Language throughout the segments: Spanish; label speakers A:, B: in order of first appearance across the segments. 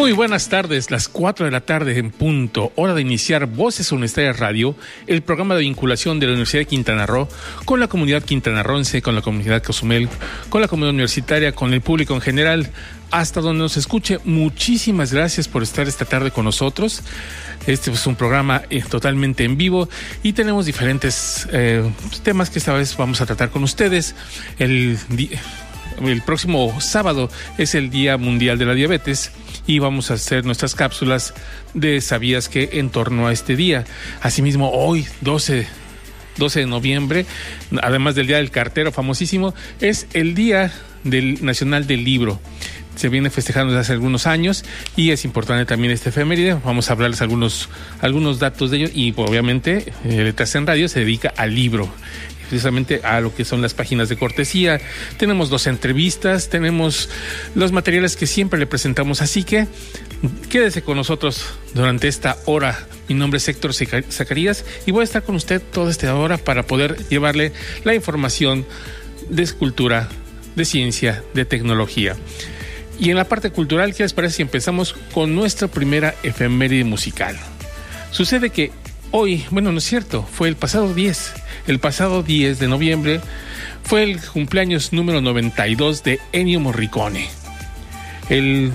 A: Muy buenas tardes, las 4 de la tarde en punto, hora de iniciar Voces Universitarias Radio, el programa de vinculación de la Universidad de Quintana Roo con la comunidad quintanarroense, con la comunidad Cozumel, con la comunidad universitaria, con el público en general, hasta donde nos escuche. Muchísimas gracias por estar esta tarde con nosotros. Este es un programa eh, totalmente en vivo y tenemos diferentes eh, temas que esta vez vamos a tratar con ustedes. El el próximo sábado es el Día Mundial de la Diabetes y vamos a hacer nuestras cápsulas de sabías que en torno a este día. Asimismo, hoy, 12 12 de noviembre, además del Día del Cartero famosísimo, es el Día del Nacional del Libro. Se viene festejando desde hace algunos años y es importante también este efeméride. Vamos a hablarles algunos, algunos datos de ello y obviamente eh, Letras en Radio se dedica al libro precisamente a lo que son las páginas de cortesía. Tenemos dos entrevistas, tenemos los materiales que siempre le presentamos, así que quédese con nosotros durante esta hora. Mi nombre es Héctor Zacarías y voy a estar con usted toda esta hora para poder llevarle la información de escultura, de ciencia, de tecnología. Y en la parte cultural, ¿qué les parece si empezamos con nuestra primera efeméride musical? Sucede que hoy, bueno, no es cierto, fue el pasado 10, el pasado 10 de noviembre fue el cumpleaños número 92 de Ennio Morricone. El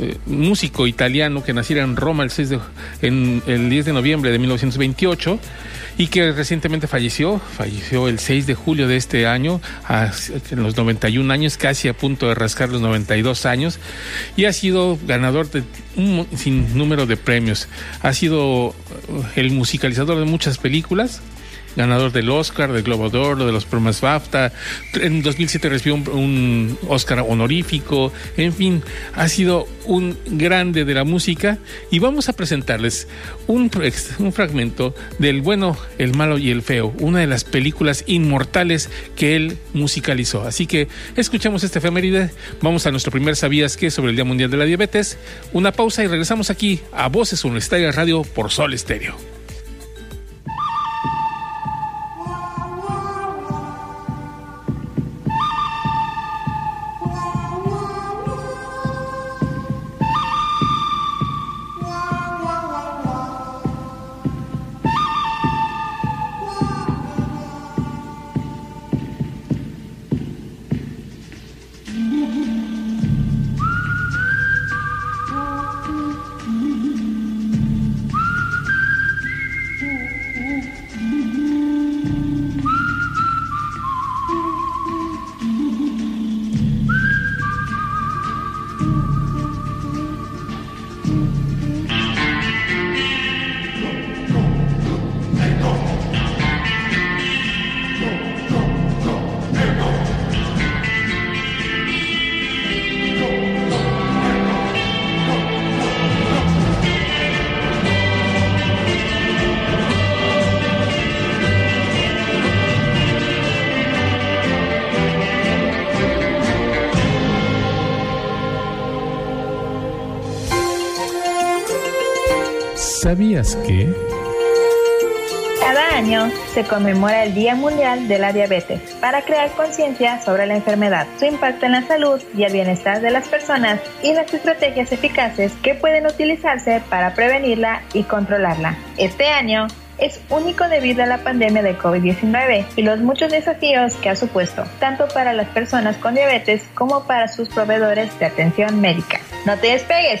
A: eh, músico italiano que naciera en Roma el, 6 de, en, el 10 de noviembre de 1928 y que recientemente falleció, falleció el 6 de julio de este año, a los 91 años, casi a punto de rascar los 92 años, y ha sido ganador de un sinnúmero de premios. Ha sido el musicalizador de muchas películas, ganador del Oscar, del Globo de Oro, de los premios BAFTA. En 2007 recibió un, Oscar honorífico. En fin, ha sido un grande de la música y vamos a presentarles un, un fragmento del bueno, el malo y el feo, una de las películas inmortales que él musicalizó. Así que escuchamos esta efeméride, vamos a nuestro primer Sabías que sobre el Día Mundial de la Diabetes, una pausa y regresamos aquí a Voces Universitarias Radio por Sol Estéreo. ¿Sabías?
B: Cada año se conmemora el Día Mundial de la Diabetes para crear conciencia sobre la enfermedad, su impacto en la salud y el bienestar de las personas y las estrategias eficaces que pueden utilizarse para prevenirla y controlarla. Este año es único debido a la pandemia de COVID-19 y los muchos desafíos que ha supuesto, tanto para las personas con diabetes como para sus proveedores de atención médica. No te despegues,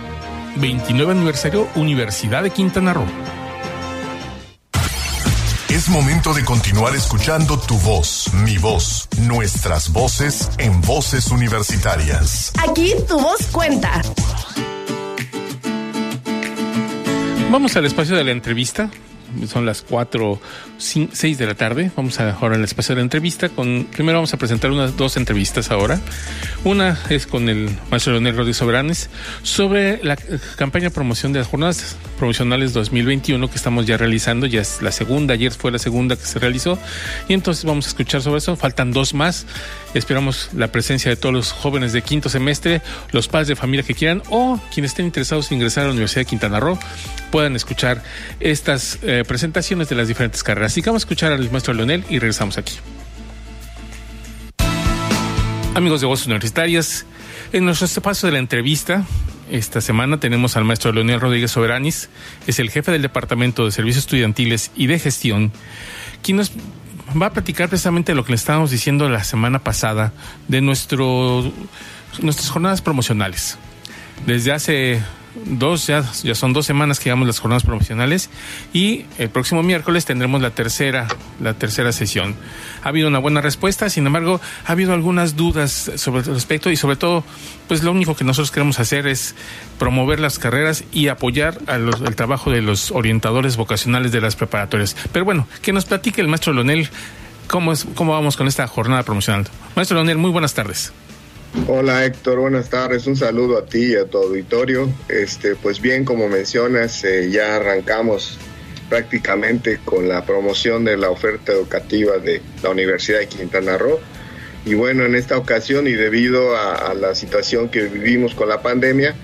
A: 29 aniversario Universidad de Quintana Roo.
C: Es momento de continuar escuchando tu voz, mi voz, nuestras voces en voces universitarias.
D: Aquí tu voz cuenta.
A: Vamos al espacio de la entrevista son las 4, 6 de la tarde. Vamos a ahora al espacio de entrevista. Con, primero vamos a presentar unas dos entrevistas ahora. Una es con el maestro Leonel Rodríguez Soberanes sobre la campaña de promoción de las jornadas promocionales 2021 que estamos ya realizando. Ya es la segunda, ayer fue la segunda que se realizó. Y entonces vamos a escuchar sobre eso. Faltan dos más. Esperamos la presencia de todos los jóvenes de quinto semestre, los padres de familia que quieran o quienes estén interesados en ingresar a la Universidad de Quintana Roo puedan escuchar estas eh, presentaciones de las diferentes carreras. Así que vamos a escuchar al maestro Leonel y regresamos aquí. Amigos de Voces Universitarias, en nuestro espacio de la entrevista, esta semana tenemos al maestro Leonel Rodríguez Soberanis, es el jefe del Departamento de Servicios Estudiantiles y de Gestión, quien nos va a platicar precisamente lo que le estábamos diciendo la semana pasada de nuestro, nuestras jornadas promocionales. Desde hace dos, ya, ya son dos semanas que llevamos las jornadas promocionales y el próximo miércoles tendremos la tercera, la tercera sesión. Ha habido una buena respuesta, sin embargo, ha habido algunas dudas sobre el respecto y sobre todo, pues lo único que nosotros queremos hacer es promover las carreras y apoyar al el trabajo de los orientadores vocacionales de las preparatorias. Pero bueno, que nos platique el maestro Leonel cómo, es, cómo vamos con esta jornada promocional. Maestro Leonel, muy buenas tardes.
E: Hola Héctor, buenas tardes. Un saludo a ti y a tu auditorio. Este, pues bien, como mencionas, eh, ya arrancamos prácticamente con la promoción de la oferta educativa de la Universidad de Quintana Roo. Y bueno, en esta ocasión y debido a, la situación que vivimos con la pandemia,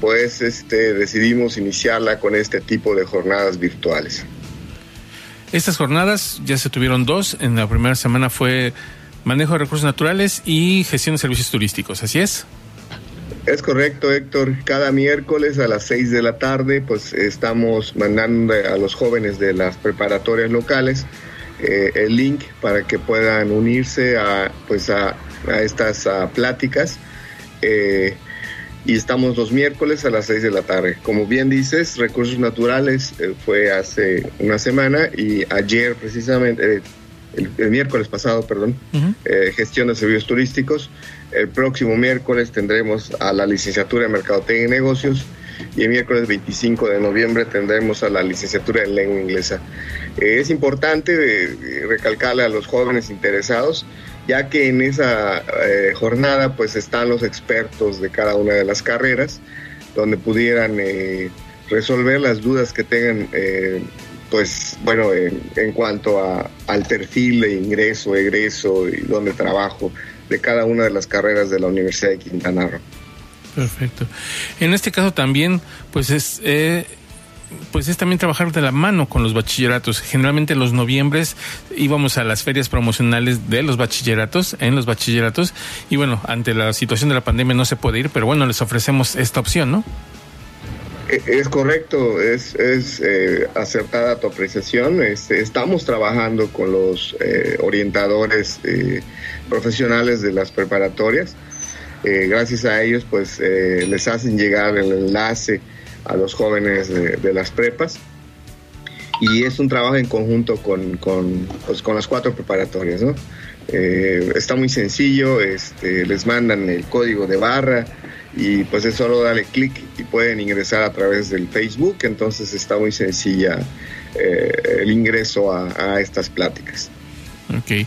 E: pues este, decidimos iniciarla con este tipo de jornadas virtuales.
A: Estas jornadas ya se tuvieron dos. En la primera semana fue manejo de recursos naturales y gestión de servicios turísticos, ¿así es?
E: Es correcto, Héctor. Cada miércoles a las 6 de la tarde, pues estamos mandando a los jóvenes de las preparatorias locales eh, el link para que puedan unirse a, pues a, estas pláticas. Eh, y estamos los miércoles a las 6 de la tarde. Como bien dices, Recursos Naturales eh, fue hace una semana y ayer precisamente, el, miércoles pasado, perdón, eh, gestión de servicios turísticos. El próximo miércoles tendremos a la licenciatura en Mercadotecnia y Negocios y el miércoles 25 de noviembre tendremos a la licenciatura en lengua inglesa. Eh, es importante eh, recalcarle a los jóvenes interesados, ya que en esa jornada pues están los expertos de cada una de las carreras, donde pudieran resolver las dudas que tengan pues bueno, en, cuanto a, al perfil de ingreso, egreso y donde trabajo de cada una de las carreras de la Universidad de Quintana Roo.
A: Perfecto. En este caso también, pues es... Eh, pues es también trabajar de la mano con los bachilleratos. Generalmente en los noviembres íbamos a las ferias promocionales de los bachilleratos, en los bachilleratos, y bueno, ante la situación de la pandemia no se puede ir, pero bueno, les ofrecemos esta opción, ¿no?
E: Es correcto, es, eh, acertada tu apreciación. Este, estamos trabajando con los eh, orientadores eh, profesionales de las preparatorias. gracias a ellos, pues les hacen llegar el enlace a los jóvenes de, las prepas. Y es un trabajo en conjunto con, con, pues, las cuatro preparatorias. ¿no? está muy sencillo, este, les mandan el código de barra y pues es solo darle clic y pueden ingresar a través del Facebook, entonces está muy sencilla eh, el ingreso a, estas pláticas.
A: Ok.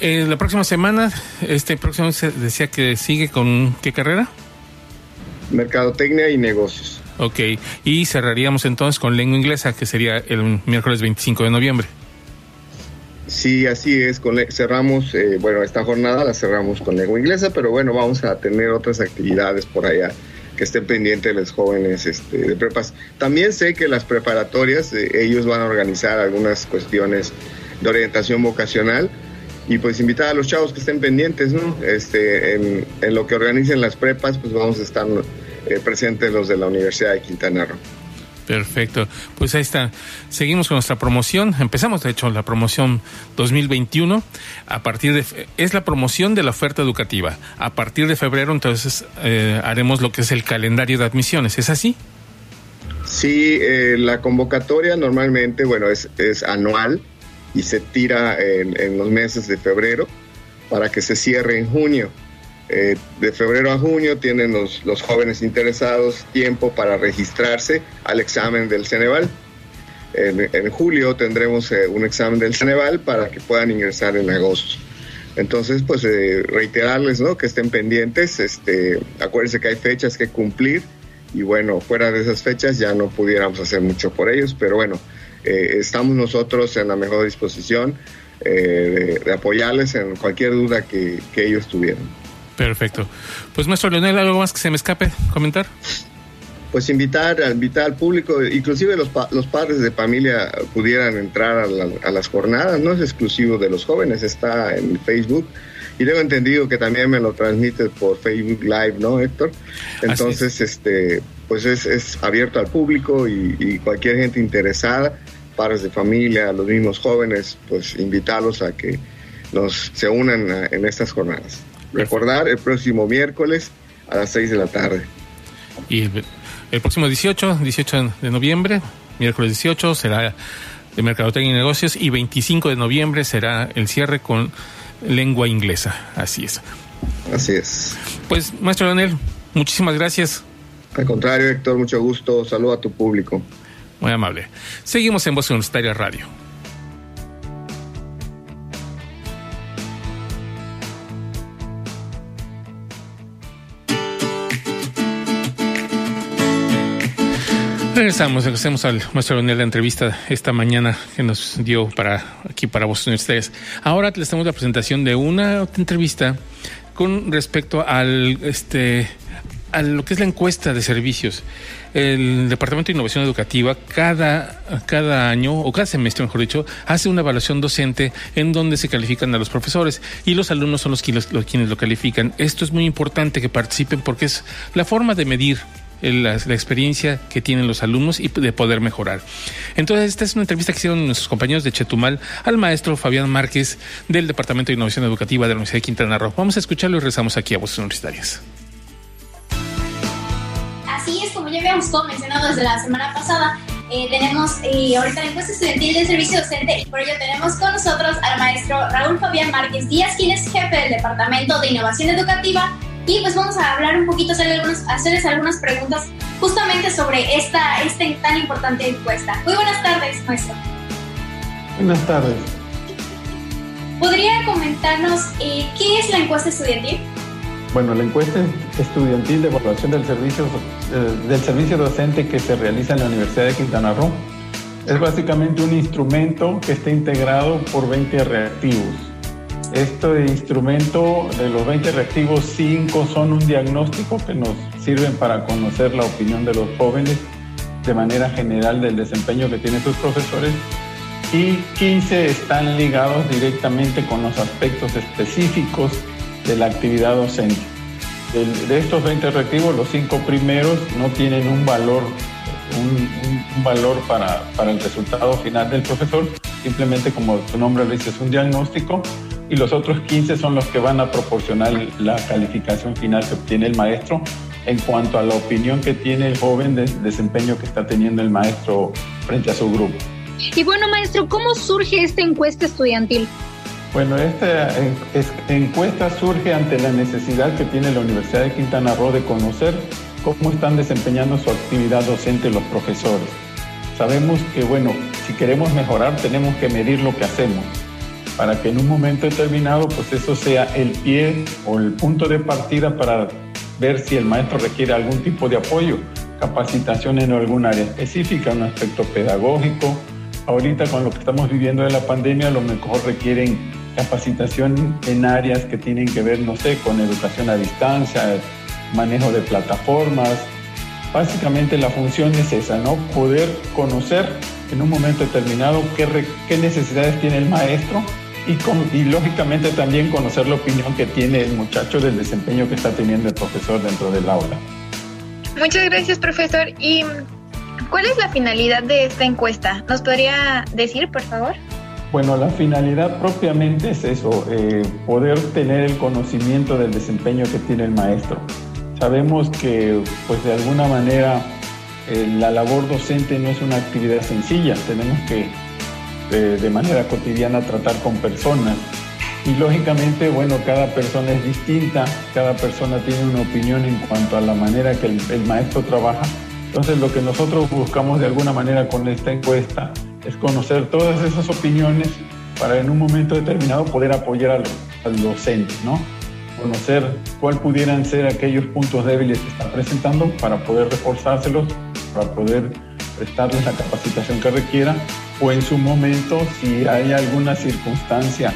A: Eh, la próxima semana, este próximo se decía que sigue con qué carrera?
E: Mercadotecnia y negocios.
A: Ok, y cerraríamos entonces con lengua inglesa, que sería el miércoles 25 de noviembre.
E: Sí, así es. cerramos, eh, bueno, esta jornada la cerramos con lengua inglesa, pero bueno, vamos a tener otras actividades por allá que estén pendientes los jóvenes este, de prepas. También sé que las preparatorias, eh, ellos van a organizar algunas cuestiones de orientación vocacional y pues invitar a los chavos que estén pendientes, ¿no? Este, en, lo que organicen las prepas, pues vamos a estar eh, presentes los de la Universidad de Quintana Roo.
A: Perfecto. Pues ahí está. Seguimos con nuestra promoción. Empezamos, de hecho, la promoción 2021. A partir de. Es la promoción de la oferta educativa. A partir de febrero, entonces, eh, haremos lo que es el calendario de admisiones. ¿Es así?
E: Sí, eh, la convocatoria normalmente, bueno, es, es anual. y se tira en, los meses de febrero para que se cierre en junio. Eh, de febrero a junio tienen los, los, jóvenes interesados tiempo para registrarse al examen del Ceneval. En, julio tendremos eh, un examen del Ceneval para que puedan ingresar en agosto. Entonces, pues eh, reiterarles ¿no? que estén pendientes, este, acuérdense que hay fechas que cumplir y bueno, fuera de esas fechas ya no pudiéramos hacer mucho por ellos, pero bueno, estamos nosotros en la mejor disposición eh, de, apoyarles en cualquier duda que, ellos tuvieran.
A: Perfecto. Pues maestro Leonel, ¿algo más que se me escape comentar?
E: Pues invitar, invitar al público, inclusive los, los padres de familia pudieran entrar a, a, las jornadas, no es exclusivo de los jóvenes, está en Facebook y tengo entendido que también me lo transmite por Facebook Live, ¿no, Héctor? Entonces, este, pues es, es, abierto al público y, y, cualquier gente interesada, padres de familia, los mismos jóvenes, pues invitarlos a que nos se unan en estas jornadas. Recordar el próximo miércoles a las 6 de la tarde.
A: Y el, próximo 18, 18 de noviembre, miércoles 18, será de Mercadotecnia y Negocios y 25 de noviembre será el cierre con lengua inglesa. Así es.
E: Así es.
A: Pues, maestro Daniel, muchísimas gracias.
E: Al contrario, Héctor, mucho gusto. Saludo a tu público.
A: Muy amable. Seguimos en Voz Universitaria Radio. Regresamos, regresamos al maestro Daniel la entrevista esta mañana que nos dio para aquí para Voz Universitarias. Ahora les tenemos la presentación de una entrevista con respecto al este a lo que es la encuesta de servicios. El Departamento de Innovación Educativa cada, cada año, o cada semestre mejor dicho, hace una evaluación docente en donde se califican a los profesores y los alumnos son los, los quienes lo califican. Esto es muy importante que participen porque es la forma de medir la, experiencia que tienen los alumnos y de poder mejorar. Entonces, esta es una entrevista que hicieron nuestros compañeros de Chetumal al maestro Fabián Márquez del Departamento de Innovación Educativa de la Universidad de Quintana Roo. Vamos a escucharlo y regresamos aquí a Voces Universitarias
F: como ya habíamos mencionado desde la semana pasada, eh, tenemos eh, ahorita la encuesta estudiantil del servicio docente y por ello tenemos con nosotros al maestro Raúl Fabián Márquez Díaz, quien es jefe del Departamento de Innovación Educativa y pues vamos a hablar un poquito, hacerles algunas, hacerles algunas preguntas justamente sobre esta, esta tan importante encuesta. Muy buenas tardes, maestro.
G: Buenas tardes.
F: ¿Podría comentarnos eh, qué es la encuesta estudiantil?
G: Bueno, la encuesta estudiantil de evaluación del servicio, eh, del servicio docente que se realiza en la Universidad de Quintana Roo es básicamente un instrumento que está integrado por 20 reactivos. Este instrumento de los 20 reactivos, 5 son un diagnóstico que nos sirven para conocer la opinión de los jóvenes de manera general del desempeño que tienen sus profesores. Y 15 están ligados directamente con los aspectos específicos de la actividad docente. De, estos 20 reactivos, los cinco primeros no tienen un valor, un, valor para, para, el resultado final del profesor, simplemente como su nombre le dice, es un diagnóstico, y los otros 15 son los que van a proporcionar la calificación final que obtiene el maestro en cuanto a la opinión que tiene el joven de desempeño que está teniendo el maestro frente a su grupo.
F: Y bueno, maestro, ¿cómo surge esta encuesta estudiantil?
G: Bueno, esta encuesta surge ante la necesidad que tiene la Universidad de Quintana Roo de conocer cómo están desempeñando su actividad docente los profesores. Sabemos que, bueno, si queremos mejorar tenemos que medir lo que hacemos para que en un momento determinado, pues eso sea el pie o el punto de partida para ver si el maestro requiere algún tipo de apoyo, capacitación en algún área específica, un aspecto pedagógico. Ahorita con lo que estamos viviendo de la pandemia, a lo mejor requieren capacitación en áreas que tienen que ver, no sé, con educación a distancia, manejo de plataformas. Básicamente la función es esa, ¿no? Poder conocer en un momento determinado qué, qué necesidades tiene el maestro y, y lógicamente también conocer la opinión que tiene el muchacho del desempeño que está teniendo el profesor dentro del aula.
F: Muchas gracias, profesor. ¿Y cuál es la finalidad de esta encuesta? ¿Nos podría decir, por favor?
G: Bueno, la finalidad propiamente es eso, eh, poder tener el conocimiento del desempeño que tiene el maestro. Sabemos que, pues de alguna manera, eh, la labor docente no es una actividad sencilla. Tenemos que de manera cotidiana tratar con personas. Y lógicamente, bueno, cada persona es distinta, cada persona tiene una opinión en cuanto a la manera que el, maestro trabaja. Entonces, lo que nosotros buscamos de alguna manera con esta encuesta es conocer todas esas opiniones para en un momento determinado poder apoyar al, al docente, ¿no? Conocer cuál pudieran ser aquellos puntos débiles que está presentando para poder reforzárselos, para poder prestarles la capacitación que requiera o en su momento si hay alguna circunstancia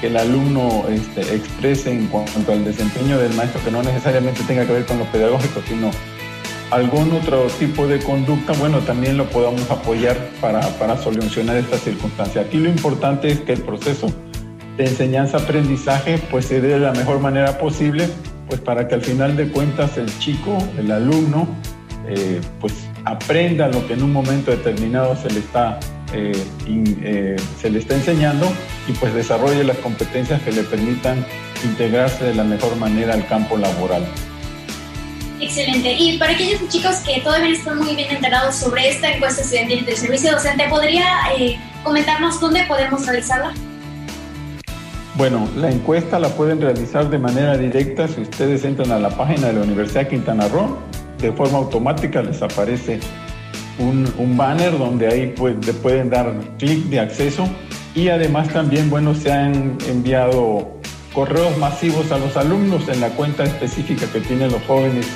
G: que el alumno este, exprese en cuanto al desempeño del maestro, que no necesariamente tenga que ver con lo pedagógico, sino algún otro tipo de conducta, bueno, también lo podamos apoyar para, solucionar esta circunstancia. Aquí lo importante es que el proceso de enseñanza-aprendizaje pues se dé de la mejor manera posible, pues para que al final de cuentas el chico, el alumno, eh, pues aprenda lo que en un momento determinado se le está eh, eh, se le está enseñando y pues desarrolle las competencias que le permitan integrarse de la mejor manera al campo laboral.
F: Excelente. Y para aquellos chicos que todavía están muy bien enterados sobre esta encuesta estudiantil del servicio docente, ¿podría eh, comentarnos dónde podemos realizarla?
G: Bueno, la encuesta la pueden realizar de manera directa si ustedes entran a la página de la Universidad de Quintana Roo. De forma automática les aparece un, banner donde ahí pues, le pueden dar clic de acceso y además también, bueno, se han enviado correos masivos a los alumnos en la cuenta específica que tienen los jóvenes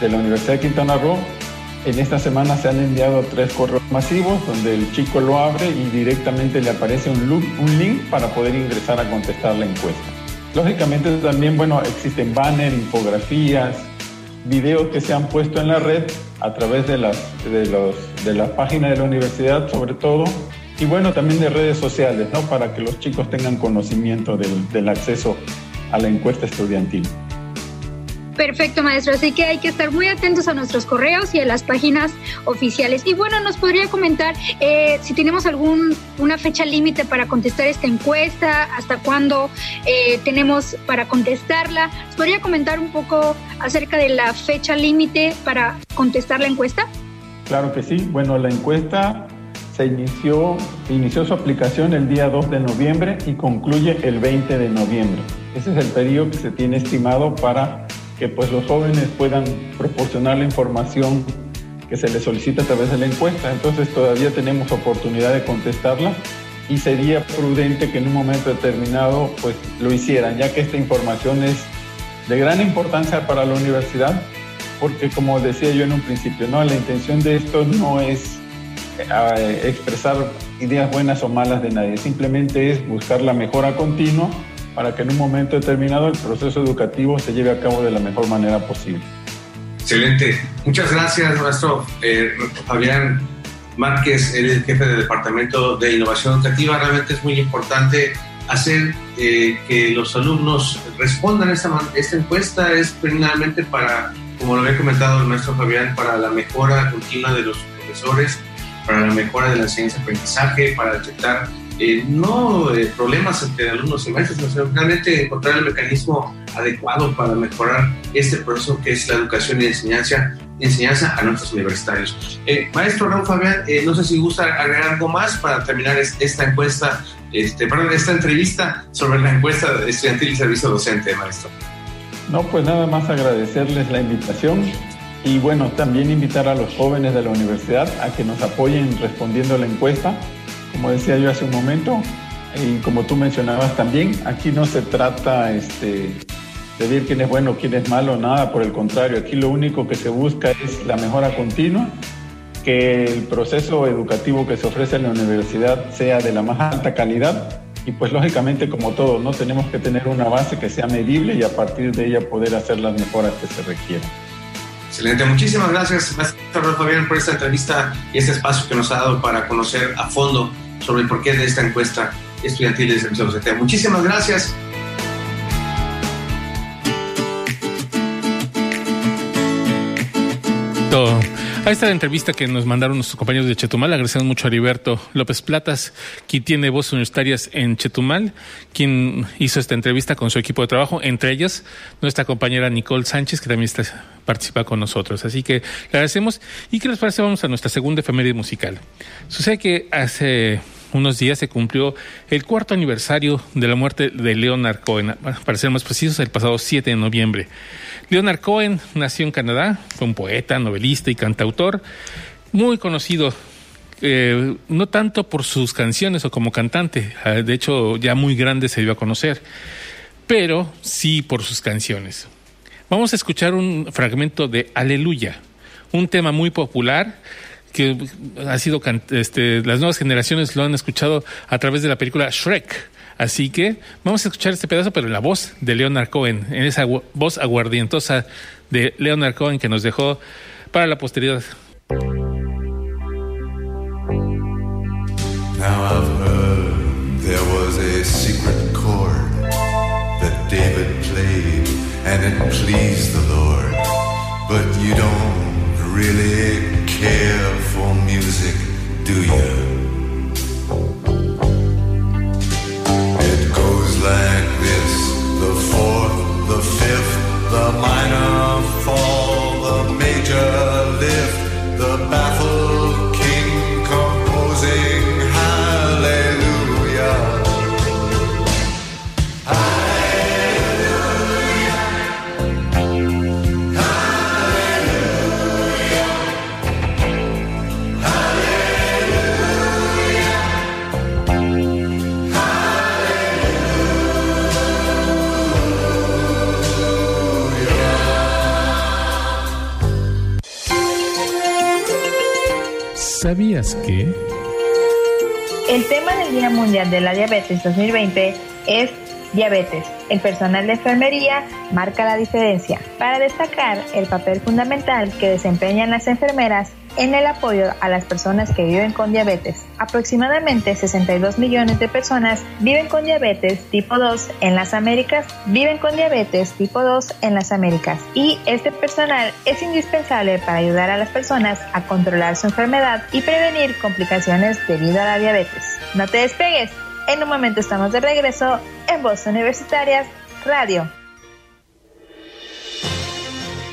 G: de la Universidad de Quintana Roo. En esta semana se han enviado tres correos masivos donde el chico lo abre y directamente le aparece un, un link para poder ingresar a contestar la encuesta. Lógicamente también, bueno, existen banners, infografías, videos que se han puesto en la red a través de las, de los, de la página de la universidad sobre todo y bueno, también de redes sociales, ¿no? Para que los chicos tengan conocimiento del, del acceso a la encuesta estudiantil.
H: Perfecto, maestro. Así que hay que estar muy atentos a nuestros correos y a las páginas oficiales. Y bueno, nos podría comentar eh, si tenemos alguna fecha límite para contestar esta encuesta, hasta cuándo eh, tenemos para contestarla. ¿Nos podría comentar un poco acerca de la fecha límite para contestar la encuesta?
G: Claro que sí. Bueno, la encuesta se inició, inició su aplicación el día 2 de noviembre y concluye el 20 de noviembre. Ese es el periodo que se tiene estimado para que pues los jóvenes puedan proporcionar la información que se les solicita a través de la encuesta. Entonces todavía tenemos oportunidad de contestarla y sería prudente que en un momento determinado pues lo hicieran, ya que esta información es de gran importancia para la universidad, porque como decía yo en un principio, ¿no? la intención de esto no es eh, expresar ideas buenas o malas de nadie, simplemente es buscar la mejora continua para que en un momento determinado el proceso educativo se lleve a cabo de la mejor manera posible.
I: Excelente. Muchas gracias, maestro eh, Fabián Márquez, el jefe del Departamento de Innovación Educativa. Realmente es muy importante hacer eh, que los alumnos respondan esta, esta encuesta. Es primeramente para, como lo había comentado el maestro Fabián, para la mejora continua de los profesores, para la mejora de la enseñanza-aprendizaje, para detectar eh, no problemas entre alumnos y maestros, sino realmente encontrar el mecanismo adecuado para mejorar este proceso que es la educación y enseñanza, enseñanza a nuestros universitarios. Eh, maestro Raúl Fabián, eh, no sé si gusta agregar algo más para terminar esta encuesta, este, perdón, esta entrevista sobre la encuesta estudiantil y servicio docente, maestro.
G: No, pues nada más agradecerles la invitación y bueno, también invitar a los jóvenes de la universidad a que nos apoyen respondiendo la encuesta como decía yo hace un momento, y como tú mencionabas también, aquí no se trata este, de ver quién es bueno, quién es malo, nada, por el contrario, aquí lo único que se busca es la mejora continua, que el proceso educativo que se ofrece en la universidad sea de la más alta calidad y pues lógicamente como todo, no tenemos que tener una base que sea medible y a partir de ella poder hacer las mejoras que se requieran.
I: Excelente, muchísimas gracias, maestro Fabián, por esta entrevista y este espacio que nos ha dado para conocer a fondo sobre el porqué de esta encuesta estudiantil de docente. Muchísimas gracias.
A: A esta entrevista que nos mandaron nuestros compañeros de Chetumal, agradecemos mucho a Heriberto López Platas, quien tiene voces universitarias en Chetumal, quien hizo esta entrevista con su equipo de trabajo, entre ellos nuestra compañera Nicole Sánchez, que también está, participa con nosotros. Así que le agradecemos. ¿Y qué les parece? Vamos a nuestra segunda efeméride musical. Sucede que hace unos días se cumplió el cuarto aniversario de la muerte de Leonard Cohen, para ser más precisos, el pasado 7 de noviembre. Leonard Cohen nació en Canadá, fue un poeta, novelista y cantautor, muy conocido eh, no tanto por sus canciones o como cantante, ah, de hecho ya muy grande se dio a conocer, pero sí por sus canciones. Vamos a escuchar un fragmento de Aleluya, un tema muy popular que ha sido este, las nuevas generaciones lo han escuchado a través de la película Shrek. Así que vamos a escuchar este pedazo, pero en la voz de Leonard Cohen, en esa voz aguardientosa de Leonard Cohen que nos dejó para la posteridad.
J: Now I've heard there was a secret chord that David played and it pleased the Lord. But you don't really care for music, do you?
A: ¿Sabías que?
K: El tema del Día Mundial de la Diabetes 2020 es diabetes. El personal de enfermería marca la diferencia para destacar el papel fundamental que desempeñan las enfermeras en el apoyo a las personas que viven con diabetes. Aproximadamente 62 millones de personas viven con diabetes tipo 2 en las Américas, viven con diabetes tipo 2 en las Américas y este personal es indispensable para ayudar a las personas a controlar su enfermedad y prevenir complicaciones debido a la diabetes. No te despegues, en un momento estamos de regreso en Voz Universitarias Radio.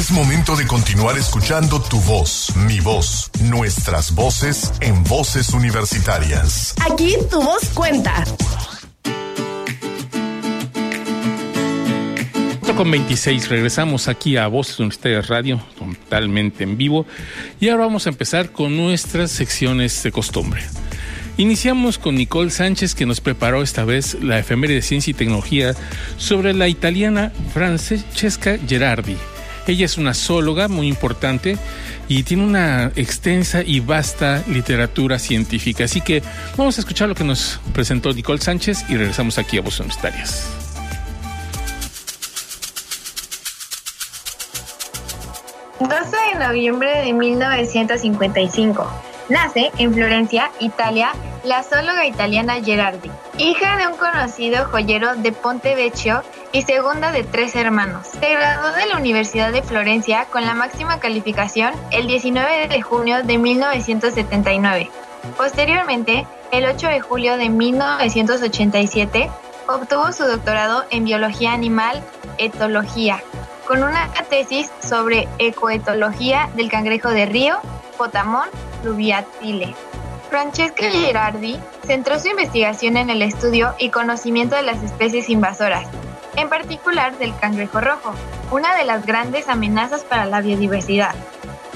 C: Es momento de continuar escuchando tu voz, mi voz, nuestras voces en voces universitarias.
D: Aquí tu voz cuenta.
A: con 26 regresamos aquí a Voces Universitarias Radio totalmente en vivo y ahora vamos a empezar con nuestras secciones de costumbre. Iniciamos con Nicole Sánchez que nos preparó esta vez la efeméride de ciencia y tecnología sobre la italiana Francesca Gerardi ella es una zoóloga muy importante y tiene una extensa y vasta literatura científica. Así que vamos a escuchar lo que nos presentó Nicole Sánchez y regresamos aquí a Voz Universitarias.
K: 12 de noviembre de 1955. Nace en Florencia, Italia, la zoóloga italiana Gerardi, hija de un conocido joyero de Ponte Vecchio y segunda de tres hermanos. Se graduó de la Universidad de Florencia con la máxima calificación el 19 de junio de 1979. Posteriormente, el 8 de julio de 1987, obtuvo su doctorado en biología animal, etología, con una tesis sobre ecoetología del cangrejo de río, Potamón fluviatile. Francesca Gerardi centró su investigación en el estudio y conocimiento de las especies invasoras, en particular del cangrejo rojo, una de las grandes amenazas para la biodiversidad.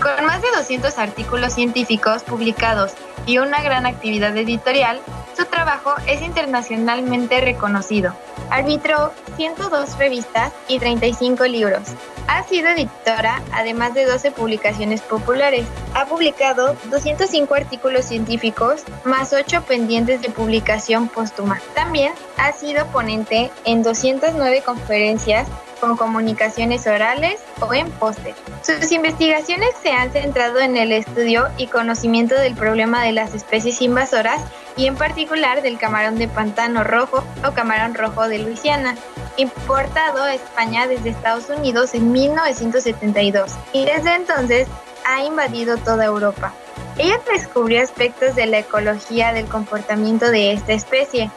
K: Con más de 200 artículos científicos publicados y una gran actividad editorial, su trabajo es internacionalmente reconocido. Arbitró 102 revistas y 35 libros. Ha sido editora, además de 12 publicaciones populares. Ha publicado 205 artículos científicos, más 8 pendientes de publicación póstuma. También ha sido ponente en 209 conferencias con comunicaciones orales o en póster. Sus investigaciones se han centrado en el estudio y conocimiento del problema de las especies invasoras
B: y en particular del camarón de pantano rojo o camarón rojo de Luisiana, importado a España desde Estados Unidos en 1972 y desde entonces ha invadido toda Europa. Ella descubrió aspectos de la ecología del comportamiento de esta especie,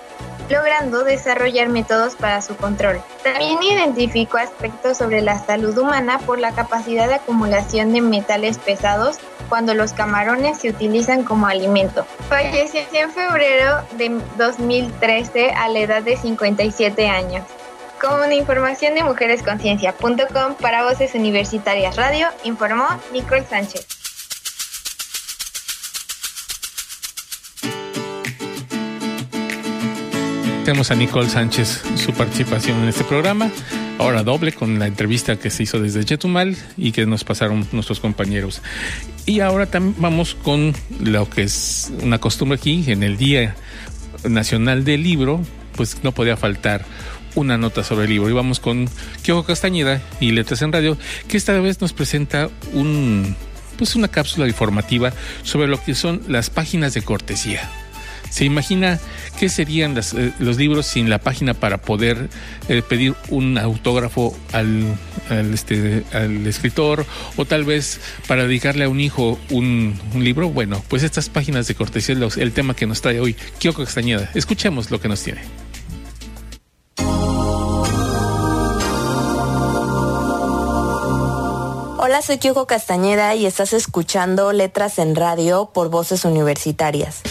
B: logrando desarrollar métodos para su control. También identificó aspectos sobre la salud humana por la capacidad de acumulación de metales pesados cuando los camarones se utilizan como alimento. Falleció en febrero de 2013 a la edad de 57 años. Con información de mujeresconciencia.com para Voces Universitarias Radio, informó Nicole Sánchez.
A: Tenemos a Nicole Sánchez su participación en este programa, ahora doble con la entrevista que se hizo desde Chetumal y que nos pasaron nuestros compañeros. Y ahora también vamos con lo que es una costumbre aquí, en el Día Nacional del Libro, pues no podía faltar una nota sobre el libro. Y vamos con Kiojo Castañeda y Letras en Radio, que esta vez nos presenta pues una cápsula informativa sobre lo que son las páginas de cortesía. ¿Se imagina qué serían eh, los libros sin la página para poder eh, pedir un autógrafo al, este, al escritor o tal vez para dedicarle a un hijo un, libro? Bueno, pues estas páginas de cortesía es el tema que nos trae hoy Kyoko Castañeda. Escuchemos lo que nos tiene.
L: Hola, soy Kyoko Castañeda y estás escuchando Letras en Radio por Voces Universitarias.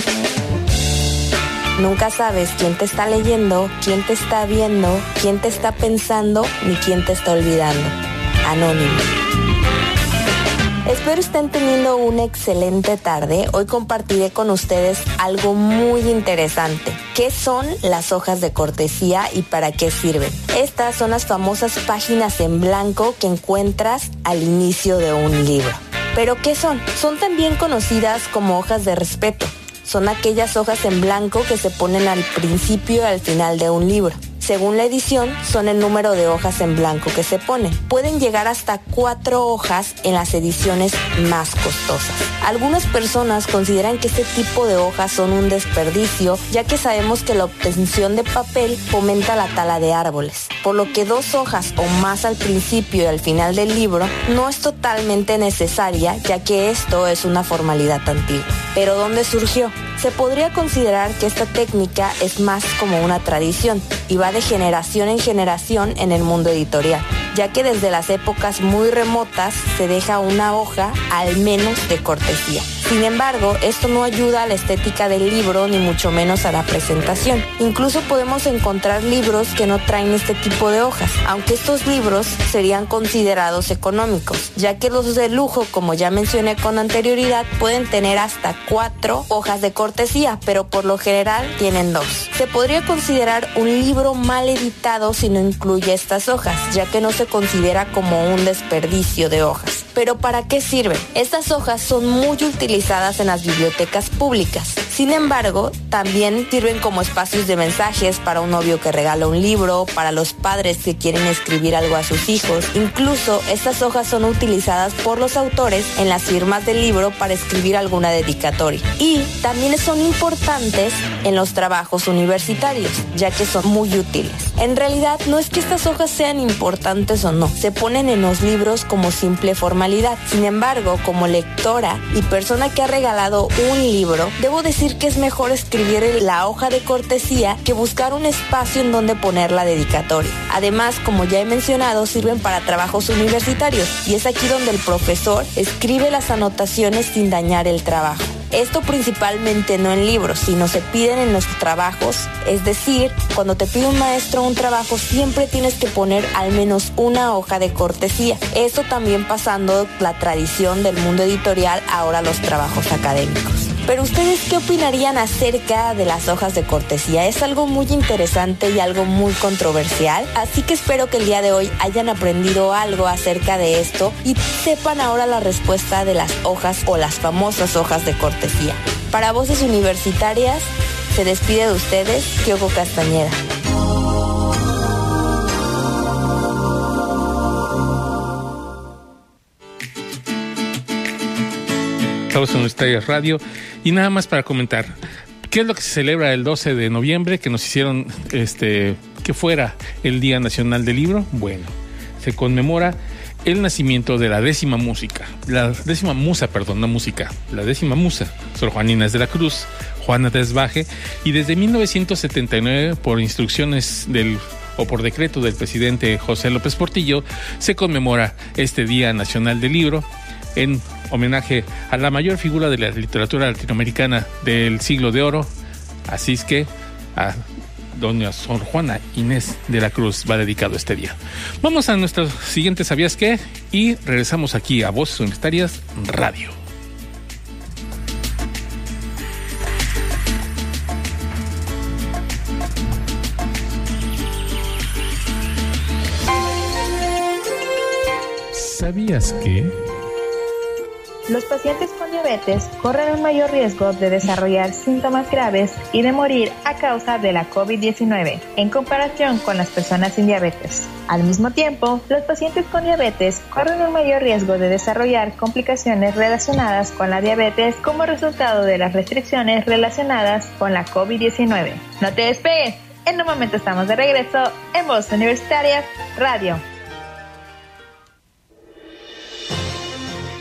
L: Nunca sabes quién te está leyendo, quién te está viendo, quién te está pensando, ni quién te está olvidando. Anónimo. Espero estén teniendo una excelente tarde. Hoy compartiré con ustedes algo muy interesante. ¿Qué son las hojas de cortesía y para qué sirven? Estas son las famosas páginas en blanco que encuentras al inicio de un libro. ¿Pero qué son? Son también conocidas como hojas de respeto son aquellas hojas en blanco que se ponen al principio y al final de un libro. Según la edición, son el número de hojas en blanco que se ponen. Pueden llegar hasta cuatro hojas en las ediciones más costosas. Algunas personas consideran que este tipo de hojas son un desperdicio, ya que sabemos que la obtención de papel fomenta la tala de árboles, por lo que dos hojas o más al principio y al final del libro no es totalmente necesaria, ya que esto es una formalidad antigua. Pero ¿dónde surgió? Se podría considerar que esta técnica es más como una tradición y va de generación en generación en el mundo editorial, ya que desde las épocas muy remotas se deja una hoja al menos de cortesía. Sin embargo, esto no ayuda a la estética del libro ni mucho menos a la presentación. Incluso podemos encontrar libros que no traen este tipo de hojas, aunque estos libros serían considerados económicos, ya que los de lujo, como ya mencioné con anterioridad, pueden tener hasta cuatro hojas de cortesía, pero por lo general tienen dos. Se podría considerar un libro mal editado si no incluye estas hojas, ya que no se considera como un desperdicio de hojas. Pero ¿para qué sirven? Estas hojas son muy utilizadas en las bibliotecas públicas. Sin embargo, también sirven como espacios de mensajes para un novio que regala un libro, para los padres que quieren escribir algo a sus hijos. Incluso estas hojas son utilizadas por los autores en las firmas del libro para escribir alguna dedicatoria. Y también son importantes en los trabajos universitarios, ya que son muy útiles. En realidad no es que estas hojas sean importantes o no, se ponen en los libros como simple forma sin embargo, como lectora y persona que ha regalado un libro, debo decir que es mejor escribir la hoja de cortesía que buscar un espacio en donde poner la dedicatoria. Además, como ya he mencionado, sirven para trabajos universitarios y es aquí donde el profesor escribe las anotaciones sin dañar el trabajo. Esto principalmente no en libros, sino se piden en los trabajos. Es decir, cuando te pide un maestro un trabajo, siempre tienes que poner al menos una hoja de cortesía. Esto también pasando la tradición del mundo editorial ahora los trabajos académicos. Pero ustedes qué opinarían acerca de las hojas de cortesía? Es algo muy interesante y algo muy controversial, así que espero que el día de hoy hayan aprendido algo acerca de esto y sepan ahora la respuesta de las hojas o las famosas hojas de cortesía. Para voces universitarias, se despide de ustedes Kyoko Castañeda.
A: Estamos en Universitarias Radio y nada más para comentar, ¿Qué es lo que se celebra el 12 de noviembre? Que nos hicieron este, que fuera el Día Nacional del Libro. Bueno, se conmemora el nacimiento de la décima música, la décima musa, perdón, no música, la décima musa, Sor Juana Inés de la Cruz, Juana Desbaje, y desde 1979, por instrucciones del o por decreto del presidente José López Portillo, se conmemora este Día Nacional del Libro en homenaje a la mayor figura de la literatura latinoamericana del siglo de oro. Así es que a doña Sor Juana Inés de la Cruz va dedicado este día. Vamos a nuestro siguiente ¿Sabías qué? Y regresamos aquí a Voces Universitarias Radio. ¿Sabías que?
B: Los pacientes con diabetes corren un mayor riesgo de desarrollar síntomas graves y de morir a causa de la COVID-19 en comparación con las personas sin diabetes. Al mismo tiempo, los pacientes con diabetes corren un mayor riesgo de desarrollar complicaciones relacionadas con la diabetes como resultado de las restricciones relacionadas con la COVID-19. No te despegues, en un momento estamos de regreso en Voz Universitaria Radio.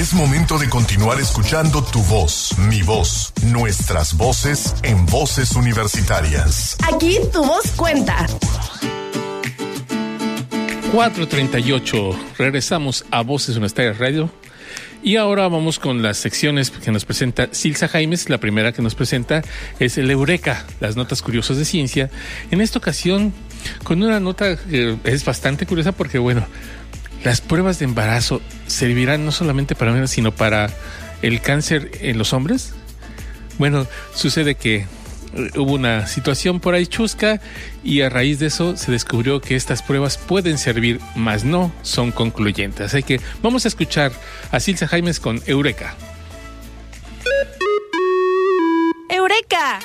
C: Es momento de continuar escuchando tu voz, mi voz, nuestras voces en voces universitarias.
D: Aquí tu voz cuenta.
A: 438. Regresamos a Voces Universitarias Radio. Y ahora vamos con las secciones que nos presenta Silsa Jaimes. La primera que nos presenta es el Eureka, las notas curiosas de ciencia. En esta ocasión, con una nota que es bastante curiosa porque, bueno, las pruebas de embarazo servirán no solamente para mujeres, sino para el cáncer en los hombres. Bueno, sucede que eh, hubo una situación por ahí chusca y a raíz de eso se descubrió que estas pruebas pueden servir, mas no son concluyentes. Así que vamos a escuchar a Silsa Jaimes con Eureka.
D: ¡Eureka!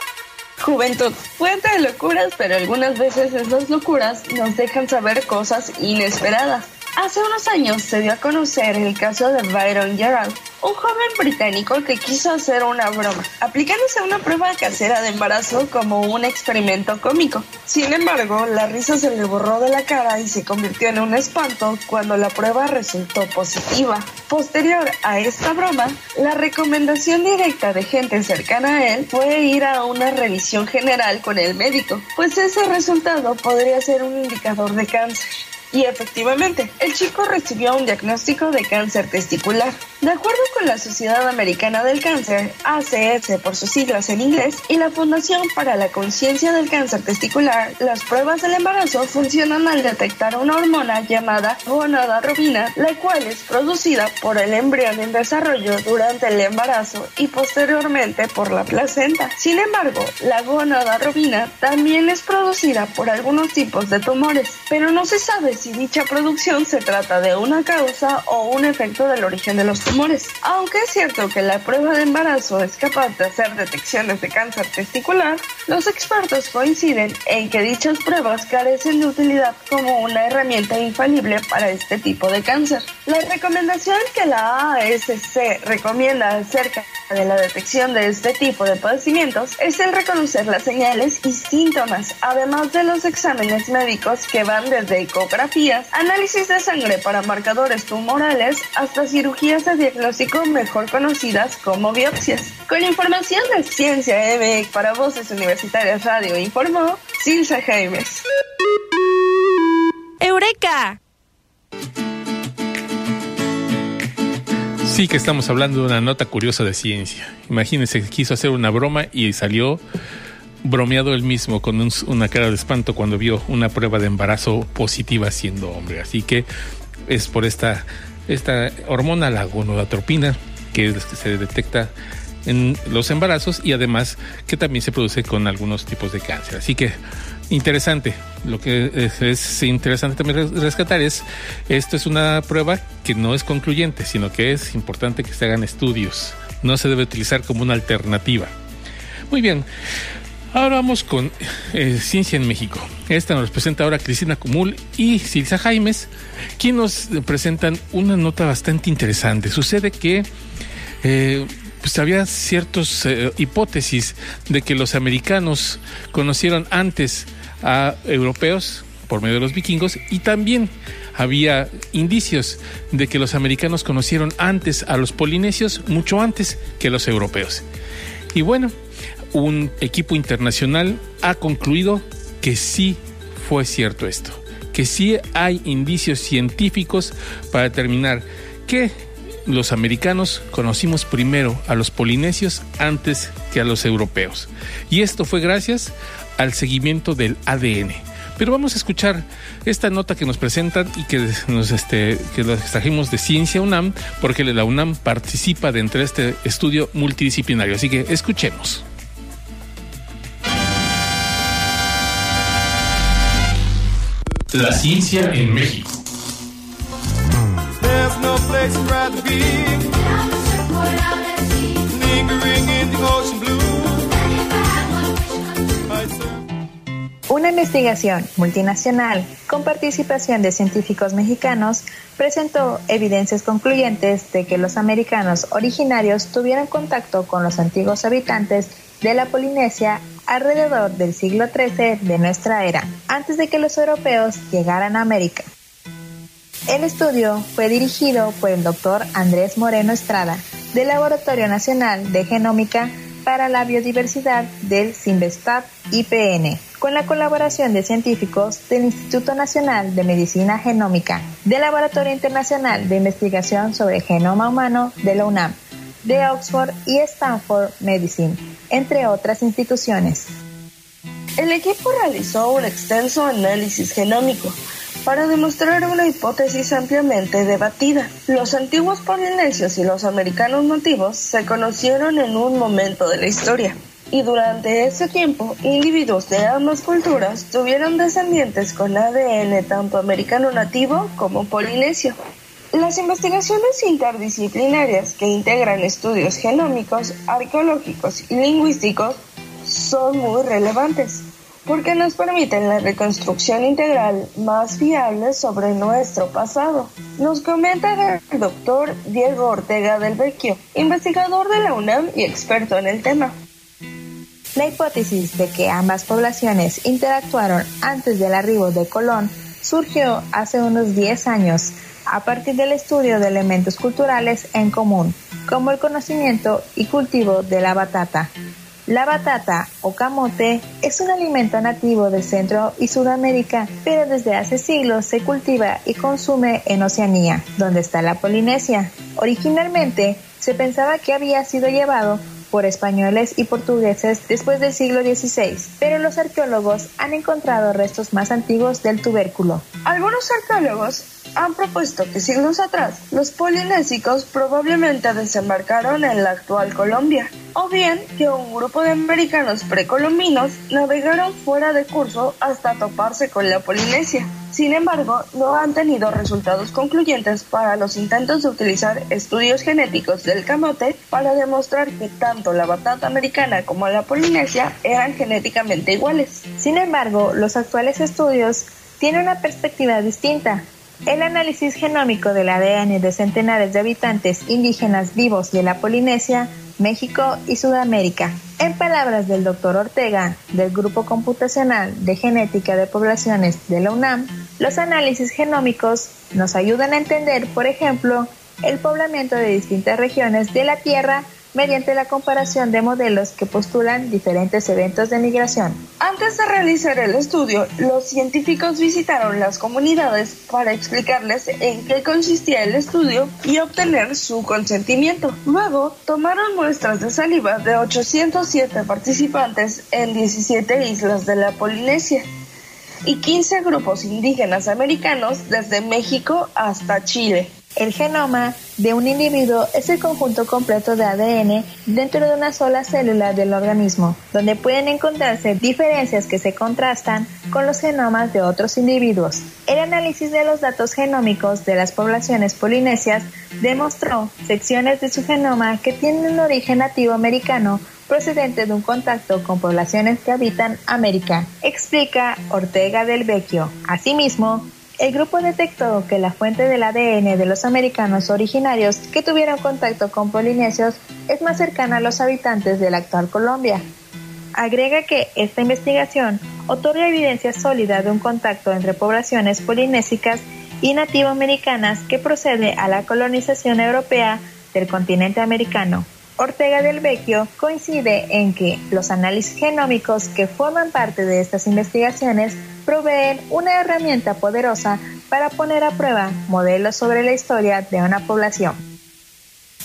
M: Juventud, fuente de locuras, pero algunas veces esas locuras nos dejan saber cosas inesperadas. Hace unos años se dio a conocer el caso de Byron Gerald, un joven británico que quiso hacer una broma, aplicándose una prueba casera de embarazo como un experimento cómico. Sin embargo, la risa se le borró de la cara y se convirtió en un espanto cuando la prueba resultó positiva. Posterior a esta broma, la recomendación directa de gente cercana a él fue ir a una revisión general con el médico, pues ese resultado podría ser un indicador de cáncer. Y efectivamente, el chico recibió un diagnóstico de cáncer testicular. De acuerdo con la Sociedad Americana del Cáncer, ACS por sus siglas en inglés, y la Fundación para la Conciencia del Cáncer Testicular, las pruebas del embarazo funcionan al detectar una hormona llamada gonadotropina, la cual es producida por el embrión en desarrollo durante el embarazo y posteriormente por la placenta. Sin embargo, la gonadotropina también es producida por algunos tipos de tumores, pero no se sabe si dicha producción se trata de una causa o un efecto del origen de los tumores. Aunque es cierto que la prueba de embarazo es capaz de hacer detecciones de cáncer testicular, los expertos coinciden en que dichas pruebas carecen de utilidad como una herramienta infalible para este tipo de cáncer. La recomendación que la ASC recomienda acerca de la detección de este tipo de padecimientos es el reconocer las señales y síntomas, además de los exámenes médicos que van desde ecografías, análisis de sangre para marcadores tumorales, hasta cirugías de diagnóstico mejor conocidas como biopsias. Con información de Ciencia MX para Voces Universitarias Radio informó Silsa Jaimes.
D: ¡Eureka!
A: Sí que estamos hablando de una nota curiosa de ciencia. Imagínense que quiso hacer una broma y salió bromeado él mismo con un- una cara de espanto cuando vio una prueba de embarazo positiva siendo hombre. Así que es por esta, esta hormona, la gonadotropina, que es- que se detecta en los embarazos y además que también se produce con algunos tipos de cáncer. Así que interesante. Lo que es, es interesante también rescatar es, esto es una prueba que no es concluyente, sino que es importante que se hagan estudios. No se debe utilizar como una alternativa. Muy bien. Ahora vamos con eh, Ciencia en México. Esta nos presenta ahora Cristina Cumul y Silsa Jaimes, quien nos presentan una nota bastante interesante. Sucede que eh, pues había ciertas eh, hipótesis de que los americanos conocieron antes a europeos por medio de los vikingos y también había indicios de que los americanos conocieron antes a los polinesios mucho antes que los europeos. Y bueno, un equipo internacional ha concluido que sí fue cierto esto, que sí hay indicios científicos para determinar que los americanos conocimos primero a los polinesios antes que a los europeos. Y esto fue gracias al seguimiento del ADN. Pero vamos a escuchar esta nota que nos presentan y que nos este, que trajimos de Ciencia UNAM, porque la UNAM participa dentro de este estudio multidisciplinario. Así que escuchemos.
N: La ciencia en México.
B: Una investigación multinacional con participación de científicos mexicanos presentó evidencias concluyentes de que los americanos originarios tuvieron contacto con los antiguos habitantes de la Polinesia alrededor del siglo XIII de nuestra era, antes de que los europeos llegaran a América. El estudio fue dirigido por el doctor Andrés Moreno Estrada, del Laboratorio Nacional de Genómica para la Biodiversidad del Simvestab IPN, con la colaboración de científicos del Instituto Nacional de Medicina Genómica, del Laboratorio Internacional de Investigación sobre Genoma Humano de la UNAM, de Oxford y Stanford Medicine, entre otras instituciones.
M: El equipo realizó un extenso análisis genómico para demostrar una hipótesis ampliamente debatida. Los antiguos polinesios y los americanos nativos se conocieron en un momento de la historia. Y durante ese tiempo, individuos de ambas culturas tuvieron descendientes con ADN tanto americano nativo como polinesio. Las investigaciones interdisciplinarias que integran estudios genómicos, arqueológicos y lingüísticos son muy relevantes porque nos permiten la reconstrucción integral más fiable sobre nuestro pasado. Nos comenta el doctor Diego Ortega del Vecchio, investigador de la UNAM y experto en el tema.
B: La hipótesis de que ambas poblaciones interactuaron antes del arribo de Colón surgió hace unos 10 años a partir del estudio de elementos culturales en común, como el conocimiento y cultivo de la batata, la batata o camote es un alimento nativo de Centro y Sudamérica, pero desde hace siglos se cultiva y consume en Oceanía, donde está la Polinesia. Originalmente se pensaba que había sido llevado por españoles y portugueses después del siglo XVI, pero los arqueólogos han encontrado restos más antiguos del tubérculo.
M: Algunos arqueólogos han propuesto que siglos atrás los polinésicos probablemente desembarcaron en la actual Colombia, o bien que un grupo de americanos precolombinos navegaron fuera de curso hasta toparse con la Polinesia. Sin embargo, no han tenido resultados concluyentes para los intentos de utilizar estudios genéticos del camote para demostrar que tanto la batata americana como la polinesia eran genéticamente iguales.
B: Sin embargo, los actuales estudios tienen una perspectiva distinta. El análisis genómico del ADN de centenares de habitantes indígenas vivos de la Polinesia México y Sudamérica. En palabras del doctor Ortega, del Grupo Computacional de Genética de Poblaciones de la UNAM, los análisis genómicos nos ayudan a entender, por ejemplo, el poblamiento de distintas regiones de la Tierra mediante la comparación de modelos que postulan diferentes eventos de migración.
M: Antes de realizar el estudio, los científicos visitaron las comunidades para explicarles en qué consistía el estudio y obtener su consentimiento. Luego, tomaron muestras de saliva de 807 participantes en 17 islas de la Polinesia y 15 grupos indígenas americanos desde México hasta Chile.
B: El genoma de un individuo es el conjunto completo de ADN dentro de una sola célula del organismo, donde pueden encontrarse diferencias que se contrastan con los genomas de otros individuos. El análisis de los datos genómicos de las poblaciones polinesias demostró secciones de su genoma que tienen un origen nativo americano procedente de un contacto con poblaciones que habitan América, explica Ortega del Vecchio. Asimismo, el grupo detectó que la fuente del ADN de los americanos originarios que tuvieron contacto con polinesios es más cercana a los habitantes de la actual Colombia. Agrega que esta investigación otorga evidencia sólida de un contacto entre poblaciones polinésicas y nativoamericanas que procede a la colonización europea del continente americano. Ortega del Vecchio coincide en que los análisis genómicos que forman parte de estas investigaciones proveen una herramienta poderosa para poner a prueba modelos sobre la historia de una población.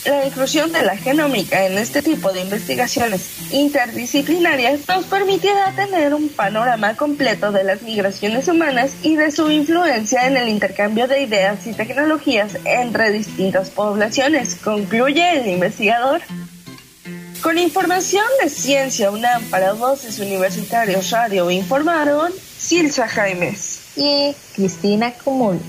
M: La inclusión de la genómica en este tipo de investigaciones interdisciplinarias nos permitirá tener un panorama completo de las migraciones humanas y de su influencia en el intercambio de ideas y tecnologías entre distintas poblaciones, concluye el investigador. Con información de Ciencia UNAM para Voces Universitarios Radio informaron Silsa Jaimes
B: y Cristina Cumul.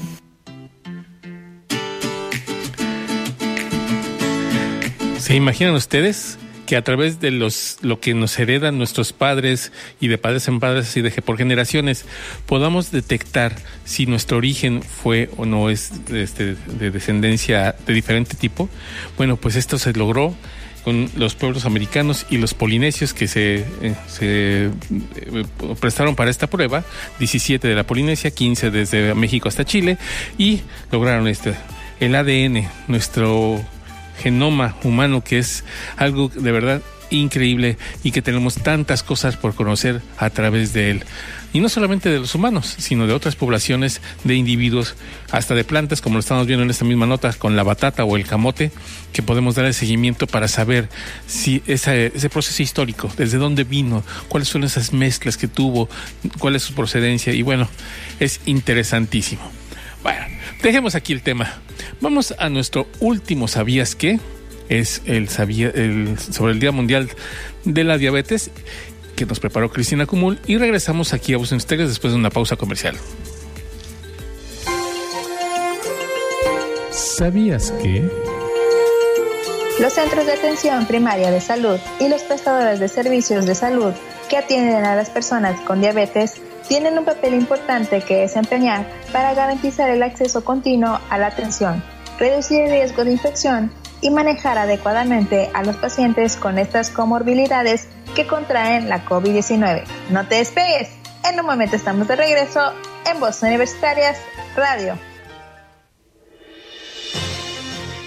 A: ¿Se imaginan ustedes que a través de los lo que nos heredan nuestros padres y de padres en padres y de por generaciones podamos detectar si nuestro origen fue o no es este, de descendencia de diferente tipo? Bueno, pues esto se logró con los pueblos americanos y los polinesios que se, eh, se eh, prestaron para esta prueba, 17 de la Polinesia, 15 desde México hasta Chile, y lograron este, el ADN, nuestro genoma humano, que es algo de verdad increíble y que tenemos tantas cosas por conocer a través de él. Y no solamente de los humanos, sino de otras poblaciones de individuos, hasta de plantas, como lo estamos viendo en esta misma nota con la batata o el camote, que podemos dar el seguimiento para saber si ese, proceso histórico, desde dónde vino, cuáles son esas mezclas que tuvo, cuál es su procedencia. Y bueno, es interesantísimo. Bueno, dejemos aquí el tema. Vamos a nuestro último ¿Sabías qué? Es el, sabía, el sobre el Día Mundial de la Diabetes que nos preparó Cristina Cumul y regresamos aquí a Voz después de una pausa comercial. ¿Sabías que?
B: Los centros de atención primaria de salud y los prestadores de servicios de salud que atienden a las personas con diabetes tienen un papel importante que desempeñar para garantizar el acceso continuo a la atención, reducir el riesgo de infección y manejar adecuadamente a los pacientes con estas comorbilidades que contraen la COVID-19. No te despegues, en un momento estamos de regreso en Voz Universitarias Radio.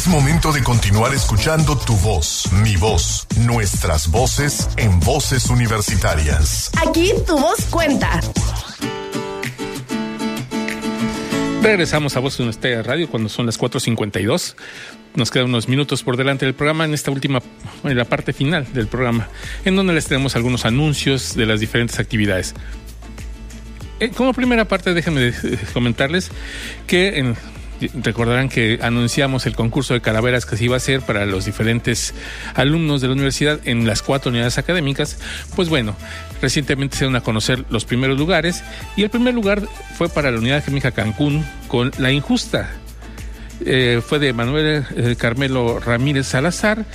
C: Es momento de continuar escuchando tu voz, mi voz, nuestras voces en voces universitarias.
D: Aquí tu voz cuenta.
A: Regresamos a Voz Universitaria Radio cuando son las 4.52. Nos quedan unos minutos por delante del programa en esta última, en la parte final del programa, en donde les tenemos algunos anuncios de las diferentes actividades. Eh, como primera parte, déjenme eh, comentarles que en recordarán que anunciamos el concurso de calaveras que se iba a hacer para los diferentes alumnos de la universidad en las cuatro unidades académicas. Pues bueno, recientemente se dieron a conocer los primeros lugares y el primer lugar fue para la unidad académica Cancún con La Injusta. Eh, fue de Manuel eh, Carmelo Ramírez Salazar,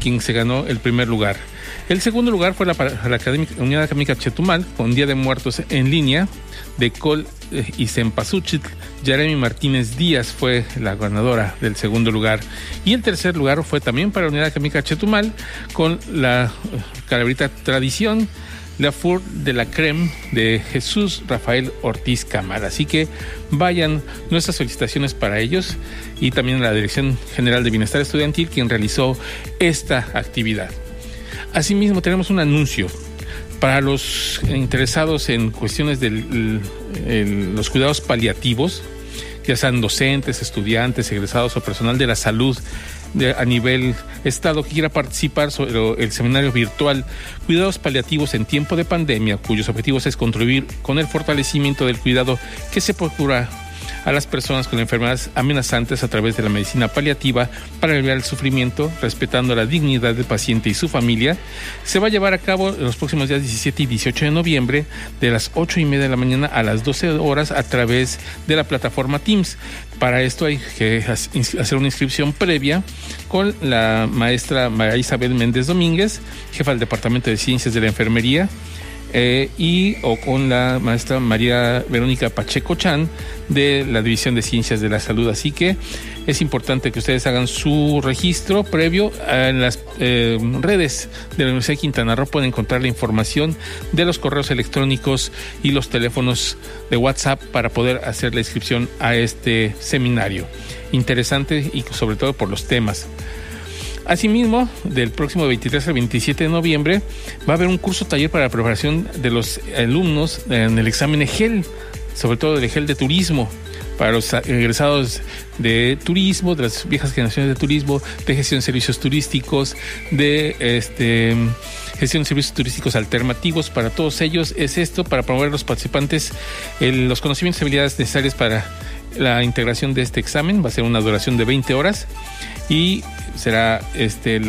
A: quien se ganó el primer lugar. El segundo lugar fue la, la académica, Unidad Académica Chetumal, con Día de Muertos en línea, de Col eh, y Cempasúchitl. Jeremy Martínez Díaz fue la ganadora del segundo lugar. Y el tercer lugar fue también para la Unidad Académica Chetumal, con la calaverita Tradición La Four de la Creme de Jesús Rafael Ortiz Cámara. Así que vayan nuestras felicitaciones para ellos y también a la Dirección General de Bienestar Estudiantil quien realizó esta actividad. Asimismo, tenemos un anuncio para los interesados en cuestiones de los cuidados paliativos, ya sean docentes, estudiantes, egresados o personal de la salud a nivel Estado que quiera participar sobre el seminario virtual Cuidados Paliativos en tiempo de pandemia, cuyos objetivos es contribuir con el fortalecimiento del cuidado que se procura a las personas con enfermedades amenazantes a través de la medicina paliativa para aliviar el sufrimiento, respetando la dignidad del paciente y su familia, se va a llevar a cabo en los próximos días 17 y 18 de noviembre, de las 8 y media de la mañana a las 12 horas a través de la plataforma Teams. Para esto hay que hacer una inscripción previa con la maestra María Isabel Méndez Domínguez, jefa del Departamento de Ciencias de la Enfermería, eh, y o con la maestra María Verónica Pacheco Chan de la División de Ciencias de la Salud. Así que es importante que ustedes hagan su registro previo en las eh, redes de la Universidad de Quintana Roo. Pueden encontrar la información de los correos electrónicos y los teléfonos de WhatsApp para poder hacer la inscripción a este seminario. Interesante y sobre todo por los temas. Asimismo, del próximo 23 al 27 de noviembre va a haber un curso taller para la preparación de los alumnos en el examen EGEL, sobre todo el EGEL de turismo, para los egresados de turismo, de las viejas generaciones de turismo, de gestión de servicios turísticos, de este gestión de servicios turísticos alternativos. Para todos ellos es esto, para promover a los participantes los conocimientos y habilidades necesarias para la integración de este examen. Va a ser una duración de 20 horas y será este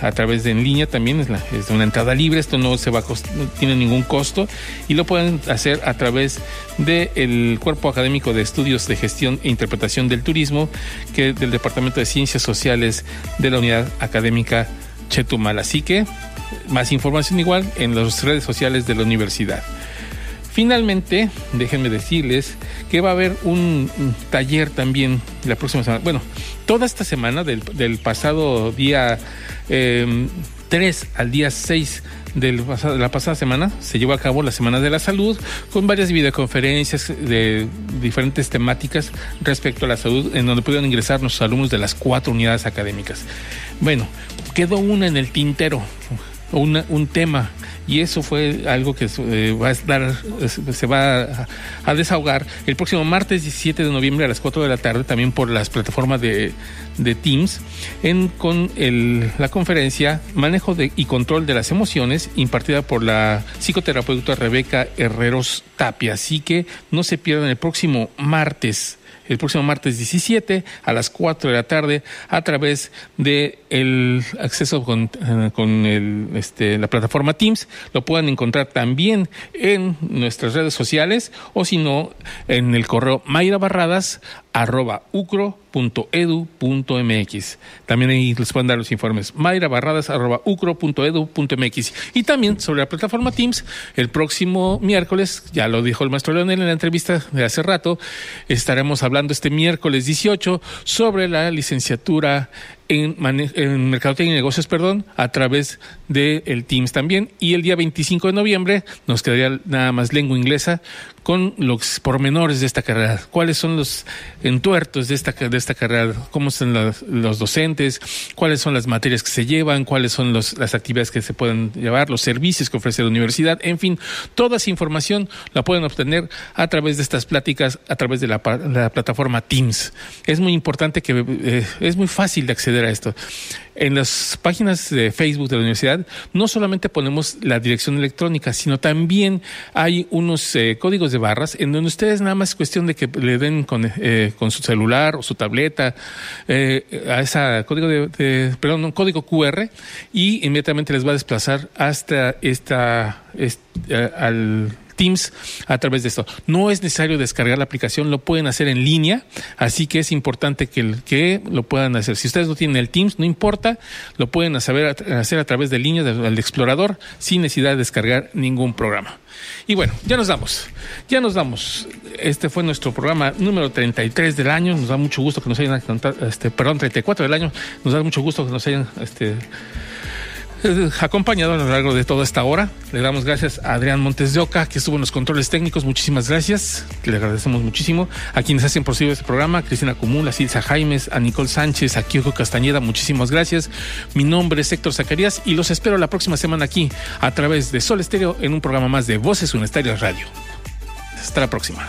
A: a través de en línea también es, la, una entrada libre esto no se va a no tiene ningún costo y lo pueden hacer a través del cuerpo académico de estudios de gestión e interpretación del turismo que del departamento de ciencias sociales de la unidad académica Chetumal así que más información igual en las redes sociales de la universidad Finalmente, déjenme decirles que va a haber un, taller también la próxima semana. Bueno, toda esta semana, del, pasado día 3 em, al día 6 de la pasada semana se llevó a cabo la Semana de la Salud con varias videoconferencias de diferentes temáticas respecto a la salud en donde pudieron ingresar nuestros alumnos de las cuatro unidades académicas. Bueno, quedó una en el tintero, un tema y eso fue algo que eh, va a se va a, desahogar el próximo martes 17 de noviembre a las 4 de la tarde, también por las plataformas de, Teams, en, con el, la conferencia Manejo de, y Control de las Emociones, impartida por la psicoterapeuta Rebeca Herreros Tapia. Así que no se pierdan el próximo martes el próximo martes 17 a las 4 de la tarde a través de el acceso con, eh, con el, este, la plataforma Teams. Lo pueden encontrar también en nuestras redes sociales o si no en el correo Mayra Barradas arroba ucro.edu.mx. También ahí les pueden dar los informes. Mayra Barradas arroba ucro.edu.mx. Y también sobre la plataforma Teams, el próximo miércoles, ya lo dijo el maestro Leonel en la entrevista de hace rato, estaremos hablando este miércoles 18 sobre la licenciatura en, en Mercadotecnia y Negocios, perdón, a través del el Teams también. Y el día 25 de noviembre nos quedaría nada más lengua inglesa con los pormenores de esta carrera. ¿Cuáles son los entuertos de esta, de esta carrera? ¿Cómo son los, docentes? ¿Cuáles son las materias que se llevan? ¿Cuáles son los, las actividades que se pueden llevar? ¿Los servicios que ofrece la universidad? En fin, toda esa información la pueden obtener a través de estas pláticas, a través de la, plataforma Teams. Es muy importante que eh, es muy fácil de acceder a esto. En las páginas de Facebook de la universidad no solamente ponemos la dirección electrónica, sino también hay unos eh, códigos de barras en donde ustedes nada más es cuestión de que le den con, eh, con su celular o su tableta eh, a ese código de, perdón, un código QR y inmediatamente les va a desplazar hasta esta, al Teams a través de esto. No es necesario descargar la aplicación, lo pueden hacer en línea, así que es importante que, lo puedan hacer. Si ustedes no tienen el Teams, no importa, lo pueden hacer, hacer a través de línea del explorador sin necesidad de descargar ningún programa. Y bueno, ya nos damos, ya nos damos. Este fue nuestro programa número 33 del año. Nos da mucho gusto que nos hayan, este, perdón, 34 del año. Nos da mucho gusto que nos hayan este, acompañado a lo largo de toda esta hora. Le damos gracias a Adrián Montes de Oca, que estuvo en los controles técnicos. Muchísimas gracias. Le agradecemos muchísimo. A quienes hacen posible este programa, Cristina Común, a Silsa Jaimes, a Nicole Sánchez, a Kyoko Castañeda, muchísimas gracias. Mi nombre es Héctor Zacarías y los espero la próxima semana aquí a través de Sol Estéreo en un programa más de Voces Unestarias Radio. Hasta la próxima.